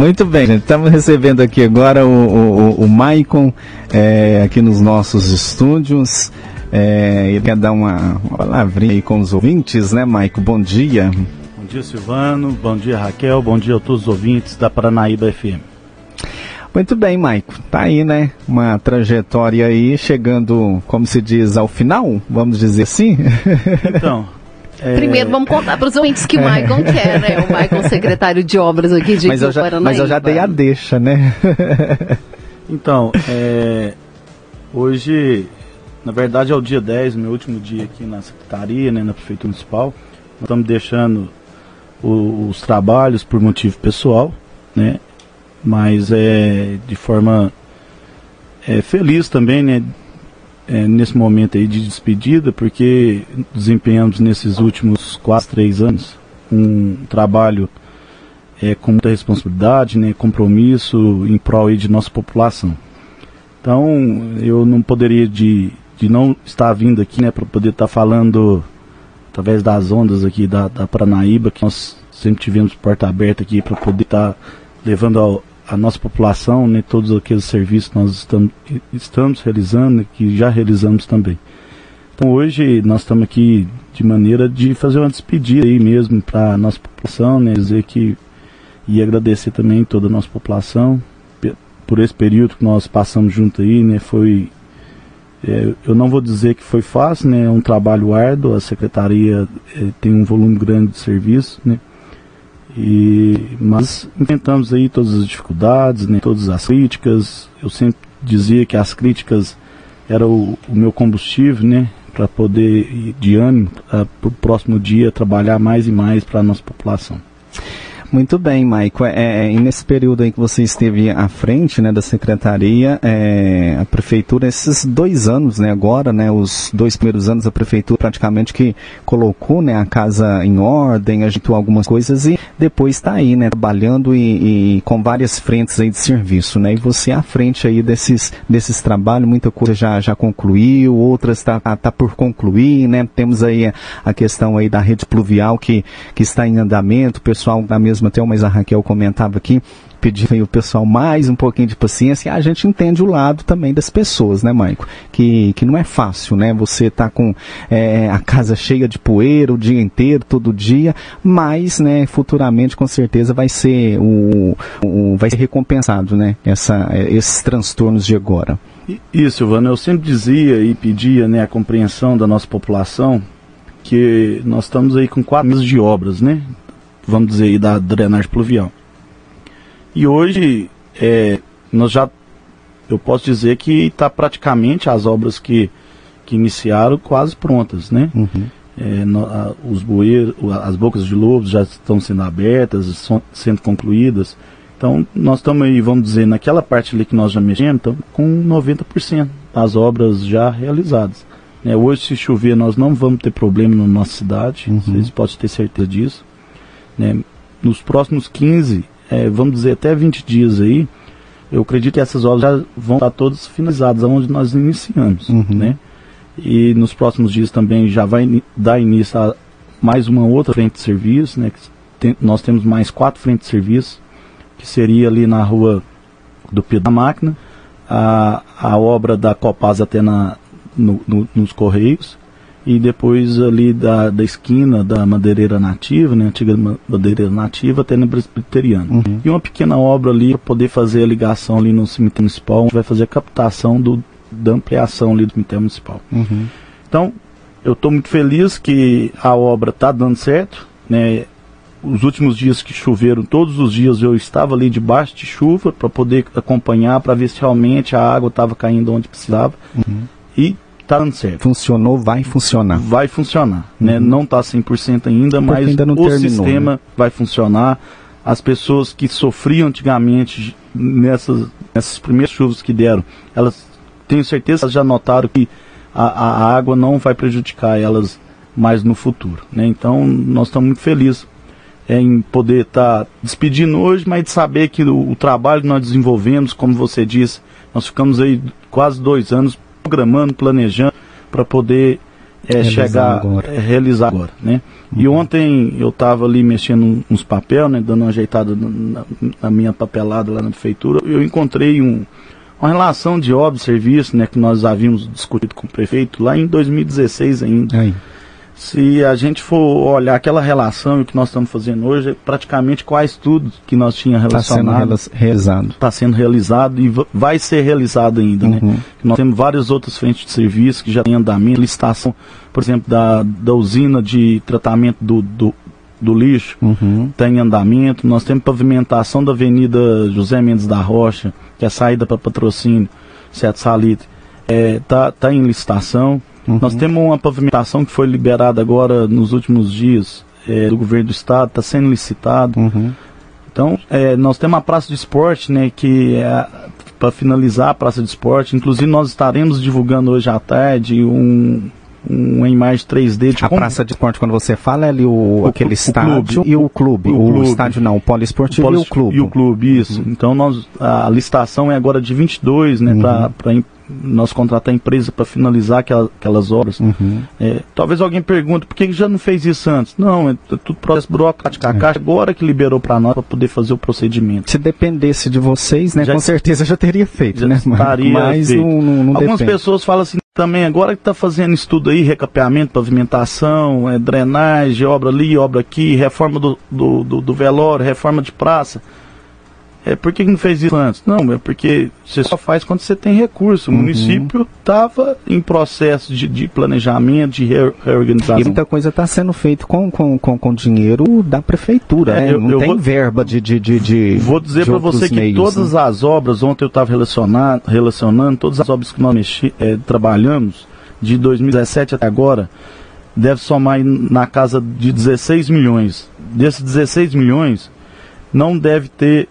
Muito bem, gente. Estamos recebendo aqui agora o, o, o Maicon é, aqui nos nossos estúdios. É, ele quer dar uma, uma palavrinha aí com os ouvintes, né, Maicon? Bom dia. Bom dia, Silvano. Bom dia, Raquel. Bom dia a todos os ouvintes da Paranaíba FM. Muito bem, Maico. Tá aí, né? Uma trajetória aí chegando, como se diz, ao final, vamos dizer assim. Então. É... Primeiro vamos contar para os ouvintes que o Maicon quer, né? O Maicon, secretário de obras aqui de mas eu já, Mas eu já dei a deixa, né? então, é... hoje, na verdade é o dia 10, meu último dia aqui na secretaria, né, na prefeitura municipal. Nós estamos deixando o, os trabalhos por motivo pessoal, né? mas é de forma é, feliz também, né? É, nesse momento aí de despedida, porque desempenhamos nesses últimos quase três anos um trabalho é, com muita responsabilidade, né, compromisso em prol aí de nossa população. Então, eu não poderia de, de não estar vindo aqui, né, para poder estar falando através das ondas aqui da, da Paranaíba, que nós sempre tivemos porta aberta aqui para poder estar levando ao, a nossa população, né, todos aqueles serviços que nós estamos, estamos realizando, que já realizamos também. Então hoje nós estamos aqui de maneira de fazer uma despedida aí mesmo para a nossa população, né, dizer que e agradecer também toda a nossa população por esse período que nós passamos junto aí, né, foi é, eu não vou dizer que foi fácil, né, é um trabalho árduo, a secretaria é, tem um volume grande de serviço, né, e, mas enfrentamos aí todas as dificuldades, né, todas as críticas. Eu sempre dizia que as críticas eram o, o meu combustível, né, para poder de ânimo para o próximo dia trabalhar mais e mais para a nossa população. Muito bem, Maico. É, é, e nesse período aí que você esteve à frente né, da secretaria, é, a prefeitura, esses dois anos, né, agora, né, os dois primeiros anos, a prefeitura praticamente que colocou né, a casa em ordem, ajeitou algumas coisas e depois está aí, né, trabalhando e, e, com várias frentes aí de serviço, né, e você à frente aí desses, desses trabalhos, muita coisa já, já concluiu, outras está tá, tá por concluir, né, temos aí a, a questão aí da rede pluvial que, que está em andamento, o pessoal da mesma mesmo, até mas a Raquel comentava aqui, pedir o pessoal mais um pouquinho de paciência. A gente entende o lado também das pessoas, né, Maico? Que, que não é fácil, né? Você tá com é, a casa cheia de poeira o dia inteiro, todo dia, mas, né, futuramente com certeza vai ser o, o vai ser recompensado, né? Essa, esses transtornos de agora. Isso, Silvana, eu sempre dizia e pedia né, a compreensão da nossa população que nós estamos aí com quatro meses de obras, né? Vamos dizer, da drenagem pluvial. E hoje, é, nós já, eu posso dizer que está praticamente as obras que, que iniciaram quase prontas, né? Uhum. É, no, a, os bueiros, as bocas de lobos já estão sendo abertas, são, sendo concluídas. Então, nós estamos aí, vamos dizer, naquela parte ali que nós já mexemos, estamos com 90% das obras já realizadas. É, hoje, se chover, nós não vamos ter problema na nossa cidade, uhum. vocês podem ter certeza disso. Né? Nos próximos 15, é, vamos dizer até 20 dias aí, eu acredito que essas obras já vão estar todas finalizadas, onde nós iniciamos. Uhum. Né? E nos próximos dias também já vai dar início a mais uma outra frente de serviço, né? Tem, nós temos mais quatro frentes de serviço, que seria ali na rua do Pedro da Máquina, a, a obra da Copasa até na, no, no, nos Correios, e depois ali da, da esquina da madeireira nativa, né, antiga madeireira nativa, até na presbiteriana. Uhum. E uma pequena obra ali para poder fazer a ligação ali no cemitério municipal, onde vai fazer a captação do, da ampliação ali do cemitério municipal. Uhum. Então, eu estou muito feliz que a obra está dando certo, né, os últimos dias que choveram, todos os dias eu estava ali debaixo de chuva para poder acompanhar, para ver se realmente a água estava caindo onde precisava. Uhum. E está dando certo. Funcionou, vai funcionar. Vai funcionar. Né? Uhum. Não está 100% ainda, mas ainda o terminou, sistema né? vai funcionar. As pessoas que sofriam antigamente nessas, nessas primeiras chuvas que deram, elas tenho certeza já notaram que a, a água não vai prejudicar elas mais no futuro. Né? Então nós estamos muito felizes em poder estar tá despedindo hoje, mas de saber que o, o, trabalho que nós desenvolvemos, como você disse, nós ficamos aí quase dois anos programando, planejando para poder é, chegar agora. É, realizar agora, né? Uhum. E ontem eu estava ali mexendo uns papel, né, dando uma ajeitada na, na, minha papelada lá na prefeitura, eu encontrei um, uma relação de obra e serviço, né, que nós havíamos discutido com o prefeito lá em 2016 ainda. Aí se a gente for olhar aquela relação e o que nós estamos fazendo hoje, praticamente quase tudo que nós tínhamos relacionado está sendo realizado. Está sendo realizado e vai ser realizado ainda. Né? Uhum. Né? Nós temos várias outras frentes de serviço que já têm andamento, licitação, por exemplo, da, da usina de tratamento do, do, do lixo uhum. tem andamento. Nós temos pavimentação da Avenida José Mendes da Rocha, que é a saída para patrocínio, Sete Salitre, está é, tá, tá em licitação. Uhum. Nós temos uma pavimentação que foi liberada agora nos últimos dias é, do governo do estado, está sendo licitado. Uhum. Então, é, nós temos a praça de esporte, né, que é para finalizar a praça de esporte. Inclusive, nós estaremos divulgando hoje à tarde um, uma imagem 3D de A como... praça de esporte, quando você fala, é ali o, o aquele o estádio clube, e o clube. O, o clube. estádio não, o poliesportivo o poli... e o clube. E o clube, isso. Uhum. Então, nós, a licitação é agora de 22, né, uhum. para nós contratar a empresa para finalizar aquelas, aquelas obras. Uhum. É, talvez alguém pergunte, por que já não fez isso antes? Não, é, tudo processo burocrático. A é. Caixa agora que liberou para nós para poder fazer o procedimento. Se dependesse de vocês, né, já, com certeza já teria feito, já né? Mas feito. Não, não, não Algumas depende. pessoas falam assim também, agora que está fazendo estudo aí, recapeamento, pavimentação, é, drenagem, obra ali, obra aqui, reforma do, do, do, do velório, reforma de praça. É, por que não fez isso antes? Não, é porque você só faz quando você tem recurso. O uhum. município estava em processo de, de, planejamento, de reorganização. E muita coisa está sendo feita com, com, com, com, dinheiro da prefeitura, é, né? Eu, não eu tem vou, verba de, de, de, de Vou dizer para você que meios, todas né? as obras, ontem eu estava relacionando, relacionando, todas as obras que nós mexi, é, trabalhamos, de 2017 até agora, deve somar na casa de 16 milhões. Desses 16 milhões, não deve ter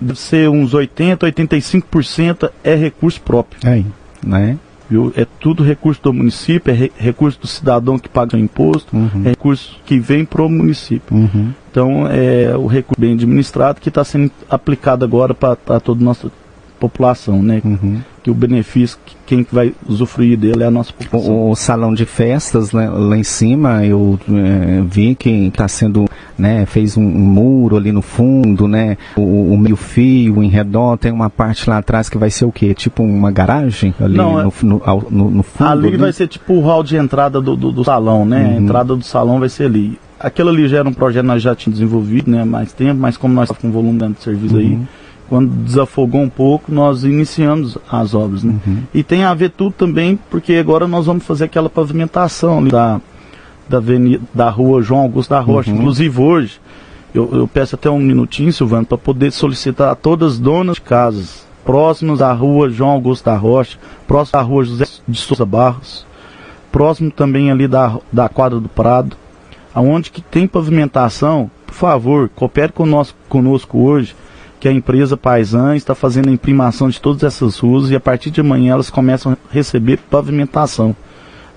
deve ser uns 80, 85% é recurso próprio. É, né? Viu? É tudo recurso do município, é re recurso do cidadão que paga o imposto, uhum. é recurso que vem para o município. Uhum. Então é o recurso bem administrado que está sendo aplicado agora para toda a nossa população, né? Uhum que o benefício, quem vai usufruir dele é a nossa população. O, o salão de festas né, lá em cima, eu é, vi que está sendo, né, fez um, muro ali no fundo, né, o, o meio fio em redor, tem uma parte lá atrás que vai ser o quê? Tipo uma garagem ali Não, no, no, no, no, fundo? Ali vai ser tipo o hall de entrada do, do, do salão, né, uhum. a entrada do salão vai ser ali. Aquilo ali já era um projeto que nós já tínhamos desenvolvido, né, mais tempo, mas como nós estamos com volume de serviço uhum. aí, quando desafogou um pouco, nós iniciamos as obras. Né? Uhum. E tem a ver tudo também, porque agora nós vamos fazer aquela pavimentação ali da, da, avenida, da rua João Augusto da Rocha. Uhum. Inclusive hoje, eu, eu, peço até um minutinho, Silvano, para poder solicitar a todas as donas de casas próximas à rua João Augusto da Rocha, próximo à rua José de Souza Barros, próximo também ali da, da quadra do Prado, aonde que tem pavimentação, por favor, coopere conosco, conosco hoje que a empresa Paisan está fazendo a imprimação de todas essas ruas e a partir de amanhã elas começam a receber pavimentação.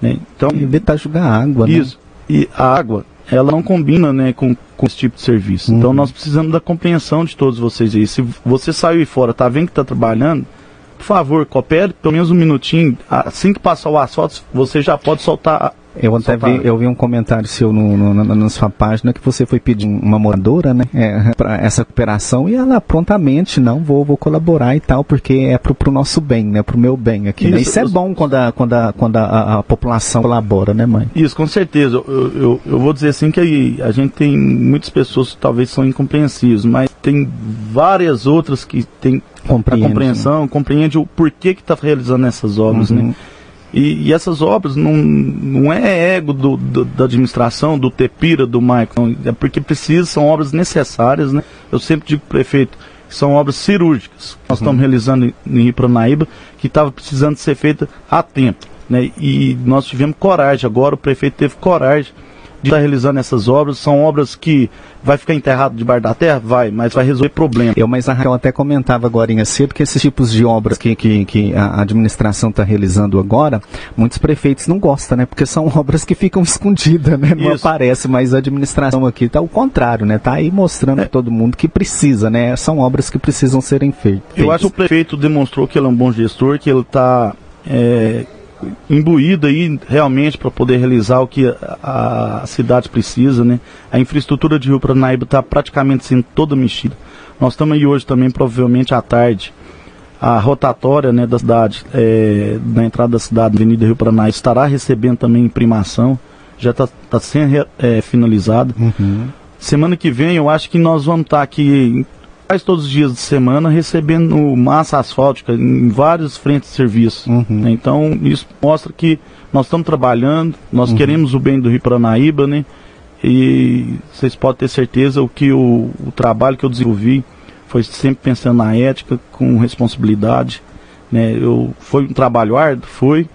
Né? Então, evitar jogar água, né? Isso. Né? E a água, ela não combina né, com, com esse tipo de serviço. Uhum. Então nós precisamos da compreensão de todos vocês aí. Se você saiu fora, tá vendo que está trabalhando, por favor, coopere pelo menos um minutinho. Assim que passar o asfalto, você já pode soltar eu até vi, eu vi um comentário seu no, no, no, na sua página que você foi pedir uma moradora, né, é, para essa cooperação e ela prontamente, não, vou, vou colaborar e tal, porque é pro, pro nosso bem, né, pro meu bem aqui. Isso, né? Isso é bom quando, a, quando, a, quando a, a, população colabora, né, mãe? Isso, com certeza. Eu, eu, eu vou dizer assim que a gente tem muitas pessoas que talvez são incompreensíveis, mas tem várias outras que têm Compreende, a compreensão, né? compreende o porquê que está realizando essas obras, né? uhum. né? E, e, essas obras não, não é ego do, do, da administração, do Tepira, do Maicon, é porque precisam, são obras necessárias, né? Eu sempre digo para o prefeito são obras cirúrgicas. Nós uhum. estamos realizando em Ipranaíba, que estava precisando ser feita a tempo. Né? E nós tivemos coragem, agora o prefeito teve coragem de estar realizando essas obras. São obras que vai ficar enterrado debaixo da terra? Vai, mas vai resolver problemas. Eu, mas a Raquel até comentava agora em cedo que esses tipos de obras que, que, que a administração está realizando agora, muitos prefeitos não gostam, né? Porque são obras que ficam escondidas, né? Não Isso. aparece, mas a administração aqui está o contrário, né? Está aí mostrando é. para todo mundo que precisa, né? São obras que precisam serem feitas. Eu acho que o prefeito demonstrou que ele é um bom gestor, que ele está é, imbuído aí realmente para poder realizar o que a, a, cidade precisa, né? A infraestrutura de Rio Paranaíba está praticamente sendo toda mexida. Nós estamos aí hoje também, provavelmente à tarde, a rotatória né, da cidade, é, na entrada da cidade, Avenida Rio Paranaíba, estará recebendo também imprimação, já está tá sendo é, finalizado. Uhum. Semana que vem eu acho que nós vamos estar tá aqui quase todos os dias de semana recebendo massa asfáltica em várias frentes de serviço. Uhum. Né? Então isso mostra que nós estamos trabalhando, nós uhum. queremos o bem do Rio Paranaíba, né? E vocês podem ter certeza o que o, o trabalho que eu desenvolvi foi sempre pensando na ética, com responsabilidade. Né? Eu, foi um trabalho árduo, foi,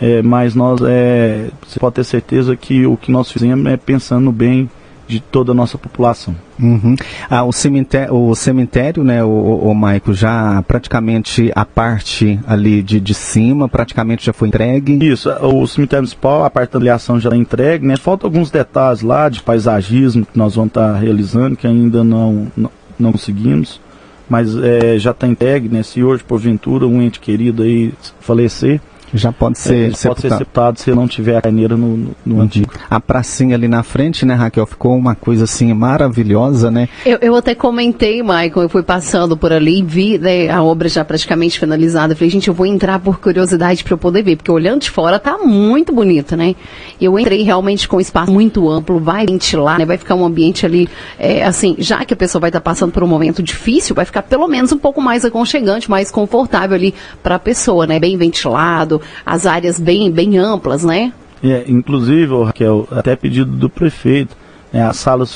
é, mas nós é, você pode ter certeza que o que nós fizemos é pensando bem de toda a nossa população. Uhum. Ah, o cemitério, o cemitério, né, o, o, Maico, já praticamente a parte ali de, de cima, praticamente já foi entregue? Isso, o cemitério municipal, a parte da aliação já está entregue, né? Faltam alguns detalhes lá de paisagismo que nós vamos estar tá realizando, que ainda não, não, não conseguimos, mas é, já está entregue, né? Se hoje, porventura, um ente querido aí falecer, já pode ser, é, sepultado. pode ser sepultado se não tiver a carneira no, no, no uhum. antigo. A pracinha ali na frente, né, Raquel, ficou uma coisa assim maravilhosa, né? Eu, eu até comentei, Michael, eu fui passando por ali e vi né, a obra já praticamente finalizada. Eu falei, gente, eu vou entrar por curiosidade para eu poder ver, porque olhando de fora tá muito bonito, né? Eu entrei realmente com um espaço muito amplo, vai ventilar, né? Vai ficar um ambiente ali, é, assim, já que a pessoa vai estar tá passando por um momento difícil, vai ficar pelo menos um pouco mais aconchegante, mais confortável ali para a pessoa, né? Bem ventilado, as áreas bem, bem amplas, né? É, inclusive, Raquel, até pedido do prefeito, né, a, sala,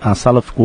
a sala ficou